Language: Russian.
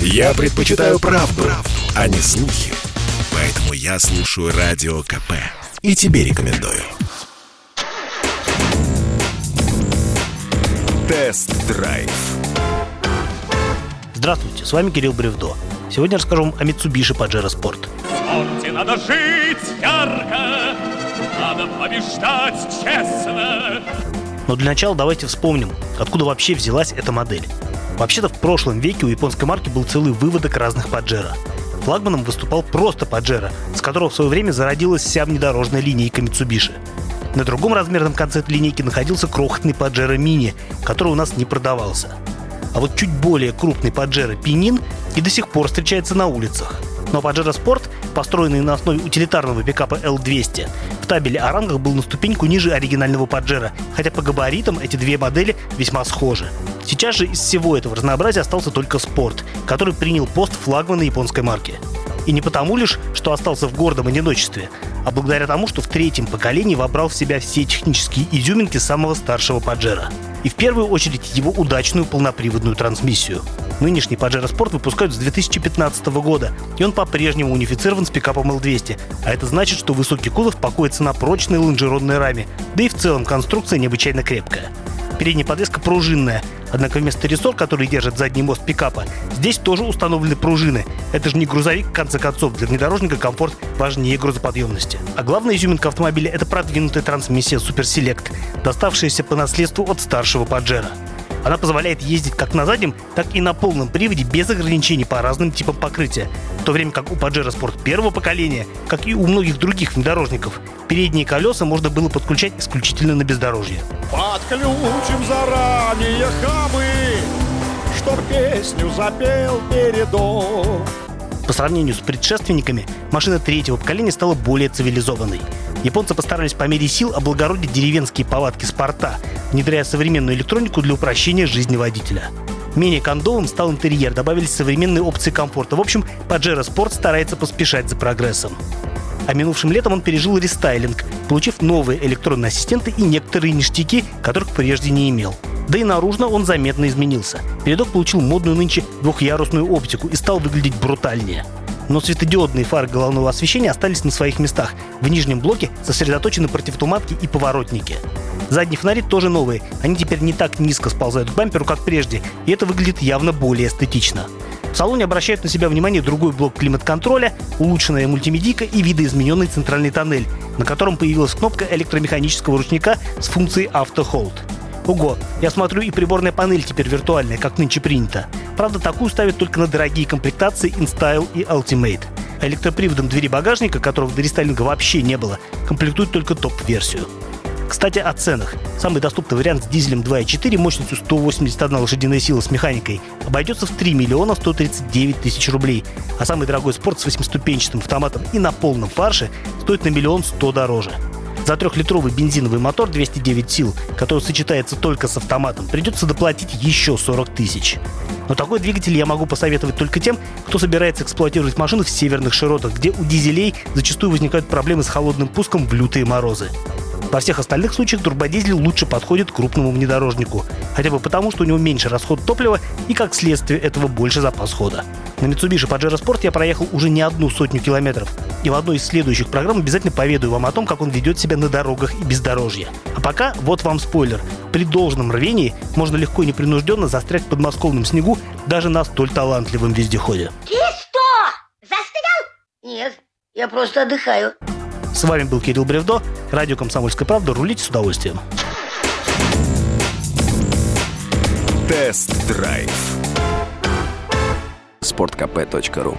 Я предпочитаю правду, правду, а не слухи. Поэтому я слушаю Радио КП. И тебе рекомендую. Тест-драйв. Здравствуйте, с вами Кирилл Бревдо. Сегодня расскажу вам о Mitsubishi Pajero Sport. спорте надо жить ярко, надо побеждать честно. Но для начала давайте вспомним, откуда вообще взялась эта модель. Вообще-то в прошлом веке у японской марки был целый выводок разных Pajero. Флагманом выступал просто Pajero, с которого в свое время зародилась вся внедорожная линейка Mitsubishi. На другом размерном конце этой линейки находился крохотный Pajero Mini, который у нас не продавался. А вот чуть более крупный Pajero Pinin и до сих пор встречается на улицах. Но Pajero Sport, построенный на основе утилитарного пикапа L200, в табеле о рангах был на ступеньку ниже оригинального Pajero, хотя по габаритам эти две модели весьма схожи. Сейчас же из всего этого разнообразия остался только Sport, который принял пост флагмана японской марки. И не потому лишь, что остался в гордом одиночестве, а благодаря тому, что в третьем поколении вобрал в себя все технические изюминки самого старшего Паджера. И в первую очередь его удачную полноприводную трансмиссию. Нынешний Pajero Sport выпускают с 2015 года, и он по-прежнему унифицирован с пикапом L200. А это значит, что высокий кузов покоится на прочной лонжеронной раме, да и в целом конструкция необычайно крепкая. Передняя подвеска пружинная, однако вместо рессор, который держит задний мост пикапа, здесь тоже установлены пружины. Это же не грузовик, в конце концов, для внедорожника комфорт важнее грузоподъемности. А главная изюминка автомобиля – это продвинутая трансмиссия Super Select, доставшаяся по наследству от старшего Паджера. Она позволяет ездить как на заднем, так и на полном приводе без ограничений по разным типам покрытия. В то время как у Pajero Sport первого поколения, как и у многих других внедорожников, передние колеса можно было подключать исключительно на бездорожье. Подключим заранее хабы, чтоб песню запел передок. По сравнению с предшественниками, машина третьего поколения стала более цивилизованной. Японцы постарались по мере сил облагородить деревенские повадки спорта, внедряя современную электронику для упрощения жизни водителя. Менее кондовым стал интерьер, добавились современные опции комфорта. В общем, Pajero Sport старается поспешать за прогрессом. А минувшим летом он пережил рестайлинг, получив новые электронные ассистенты и некоторые ништяки, которых прежде не имел. Да и наружно он заметно изменился. Передок получил модную нынче двухъярусную оптику и стал выглядеть брутальнее но светодиодные фары головного освещения остались на своих местах. В нижнем блоке сосредоточены противотуманки и поворотники. Задние фонари тоже новые. Они теперь не так низко сползают к бамперу, как прежде, и это выглядит явно более эстетично. В салоне обращает на себя внимание другой блок климат-контроля, улучшенная мультимедийка и видоизмененный центральный тоннель, на котором появилась кнопка электромеханического ручника с функцией Hold. Ого, я смотрю, и приборная панель теперь виртуальная, как нынче принято. Правда, такую ставят только на дорогие комплектации InStyle и Ultimate. Электроприводом двери багажника, которого до рестайлинга вообще не было, комплектуют только топ-версию. Кстати, о ценах. Самый доступный вариант с дизелем 2.4 мощностью 181 лошадиная сила с механикой обойдется в 3 миллиона 139 тысяч рублей, а самый дорогой спорт с восьмиступенчатым автоматом и на полном фарше стоит на миллион сто дороже. За трехлитровый бензиновый мотор 209 сил, который сочетается только с автоматом, придется доплатить еще 40 тысяч. Но такой двигатель я могу посоветовать только тем, кто собирается эксплуатировать машину в северных широтах, где у дизелей зачастую возникают проблемы с холодным пуском в лютые морозы. Во всех остальных случаях турбодизель лучше подходит крупному внедорожнику, хотя бы потому, что у него меньше расход топлива и, как следствие этого, больше запас хода. На Mitsubishi Pajero Sport я проехал уже не одну сотню километров, и в одной из следующих программ обязательно поведаю вам о том, как он ведет себя на дорогах и бездорожье. А пока вот вам спойлер. При должном рвении можно легко и непринужденно застрять в подмосковном снегу даже на столь талантливом вездеходе. Ты что? Застрял? Нет, я просто отдыхаю. С вами был Кирилл Бревдо, радио «Комсомольская правда». Рулите с удовольствием. Тест-драйв. sportkp.ru